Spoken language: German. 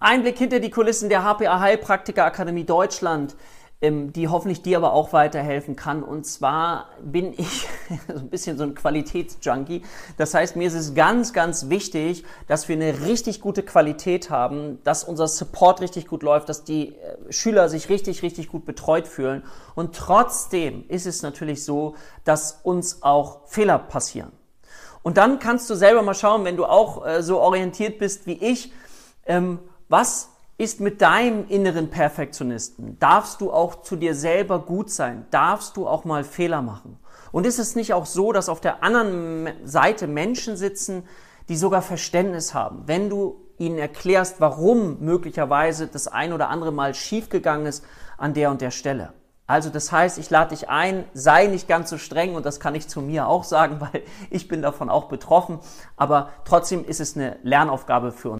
Einblick hinter die Kulissen der HPA Heilpraktiker Akademie Deutschland, ähm, die hoffentlich dir aber auch weiterhelfen kann. Und zwar bin ich so ein bisschen so ein Qualitätsjunkie. Das heißt, mir ist es ganz, ganz wichtig, dass wir eine richtig gute Qualität haben, dass unser Support richtig gut läuft, dass die äh, Schüler sich richtig, richtig gut betreut fühlen. Und trotzdem ist es natürlich so, dass uns auch Fehler passieren. Und dann kannst du selber mal schauen, wenn du auch äh, so orientiert bist wie ich, ähm, was ist mit deinem inneren Perfektionisten? Darfst du auch zu dir selber gut sein? Darfst du auch mal Fehler machen? Und ist es nicht auch so, dass auf der anderen Seite Menschen sitzen, die sogar Verständnis haben, wenn du ihnen erklärst, warum möglicherweise das ein oder andere Mal schiefgegangen ist an der und der Stelle? Also das heißt, ich lade dich ein, sei nicht ganz so streng und das kann ich zu mir auch sagen, weil ich bin davon auch betroffen, aber trotzdem ist es eine Lernaufgabe für uns.